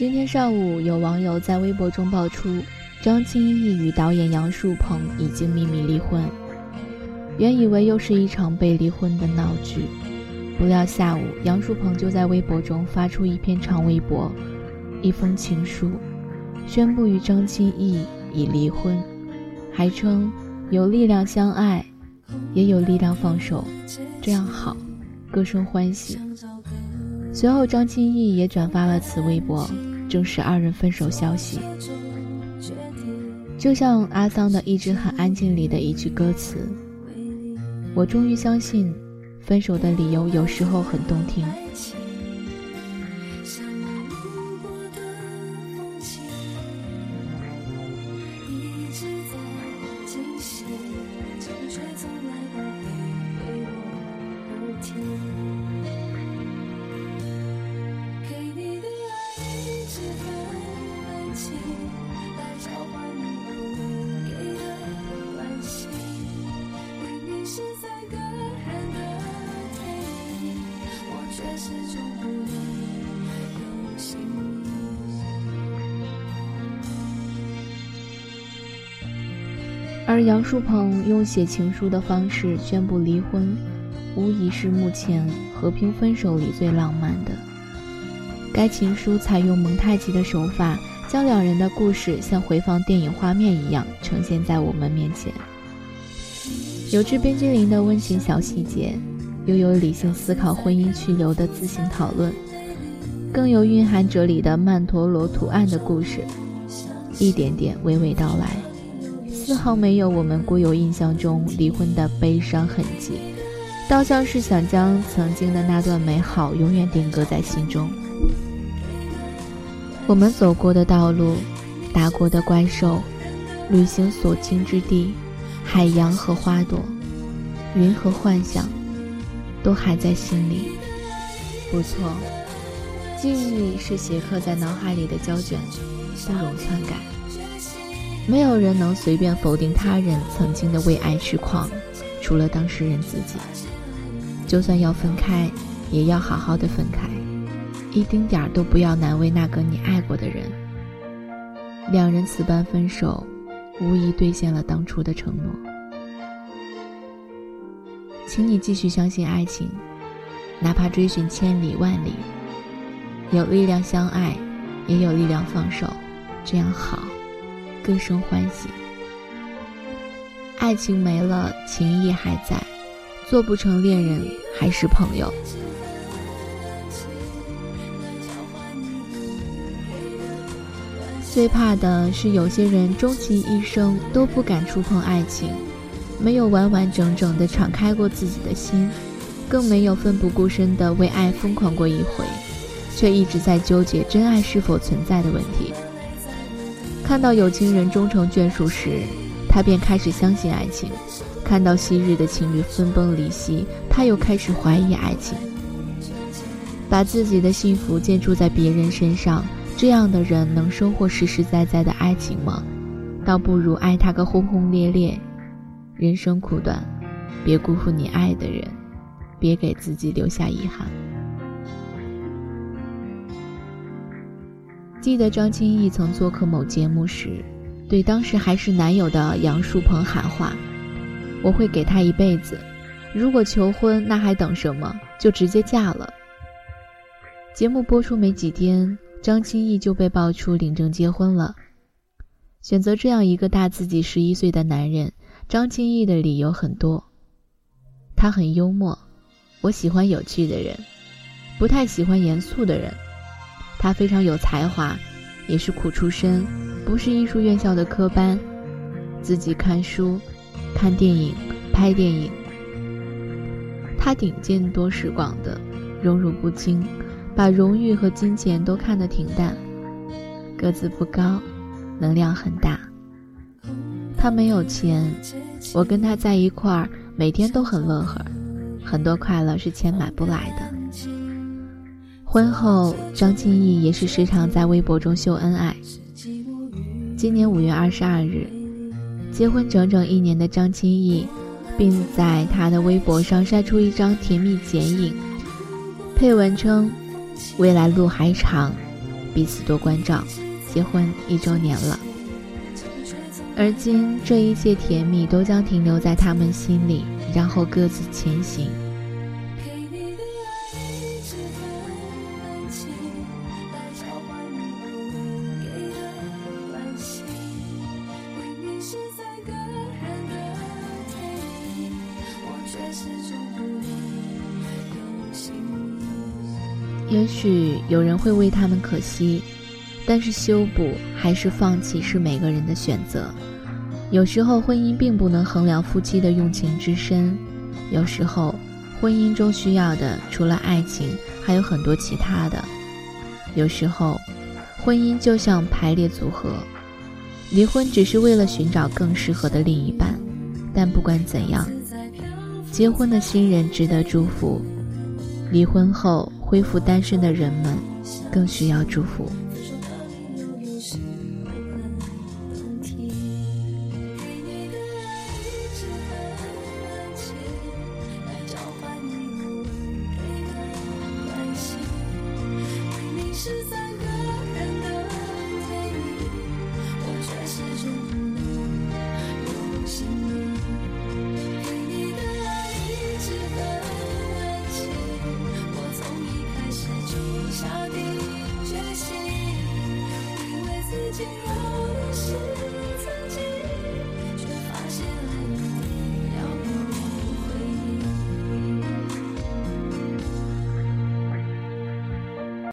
今天上午，有网友在微博中爆出张歆艺与导演杨树鹏已经秘密离婚。原以为又是一场被离婚的闹剧，不料下午杨树鹏就在微博中发出一篇长微博，一封情书，宣布与张歆艺已离婚，还称有力量相爱，也有力量放手，这样好，各生欢喜。随后张歆艺也转发了此微博。正是二人分手消息，就像阿桑的《一直很安静》里的一句歌词：“我终于相信，分手的理由有时候很动听。”而杨树鹏用写情书的方式宣布离婚，无疑是目前和平分手里最浪漫的。该情书采用蒙太奇的手法，将两人的故事像回放电影画面一样呈现在我们面前。有致冰激凌的温情小细节，又有理性思考婚姻去留的自行讨论，更有蕴含哲理的曼陀罗图案的故事，一点点娓娓道来。丝毫没有我们固有印象中离婚的悲伤痕迹，倒像是想将曾经的那段美好永远定格在心中。我们走过的道路，打过的怪兽，旅行所经之地，海洋和花朵，云和幻想，都还在心里。不错，记忆是写刻在脑海里的胶卷，不容篡改。没有人能随便否定他人曾经的为爱痴狂，除了当事人自己。就算要分开，也要好好的分开，一丁点儿都不要难为那个你爱过的人。两人此般分手，无疑兑现了当初的承诺。请你继续相信爱情，哪怕追寻千里万里，有力量相爱，也有力量放手，这样好。更生欢喜，爱情没了，情谊还在，做不成恋人，还是朋友。最怕的是有些人终其一生都不敢触碰爱情，没有完完整整的敞开过自己的心，更没有奋不顾身的为爱疯狂过一回，却一直在纠结真爱是否存在的问题。看到有情人终成眷属时，他便开始相信爱情；看到昔日的情侣分崩离析，他又开始怀疑爱情。把自己的幸福建筑在别人身上，这样的人能收获实实在在的爱情吗？倒不如爱他个轰轰烈烈。人生苦短，别辜负你爱的人，别给自己留下遗憾。记得张歆艺曾做客某节目时，对当时还是男友的杨树鹏喊话：“我会给他一辈子，如果求婚，那还等什么？就直接嫁了。”节目播出没几天，张歆艺就被爆出领证结婚了。选择这样一个大自己十一岁的男人，张歆艺的理由很多。他很幽默，我喜欢有趣的人，不太喜欢严肃的人。他非常有才华，也是苦出身，不是艺术院校的科班，自己看书、看电影、拍电影。他顶见多识广的，荣辱不惊，把荣誉和金钱都看得挺淡。个子不高，能量很大。他没有钱，我跟他在一块儿，每天都很乐呵，很多快乐是钱买不来的。婚后，张歆艺也是时常在微博中秀恩爱。今年五月二十二日，结婚整整一年的张歆艺，并在他的微博上晒出一张甜蜜剪影，配文称：“未来路还长，彼此多关照，结婚一周年了。而今，这一切甜蜜都将停留在他们心里，然后各自前行。也许有人会为他们可惜，但是修补还是放弃是每个人的选择。有时候婚姻并不能衡量夫妻的用情之深，有时候婚姻中需要的除了爱情还有很多其他的。有时候婚姻就像排列组合，离婚只是为了寻找更适合的另一半。但不管怎样，结婚的新人值得祝福，离婚后。恢复单身的人们，更需要祝福。下定决心，因为自己有的是。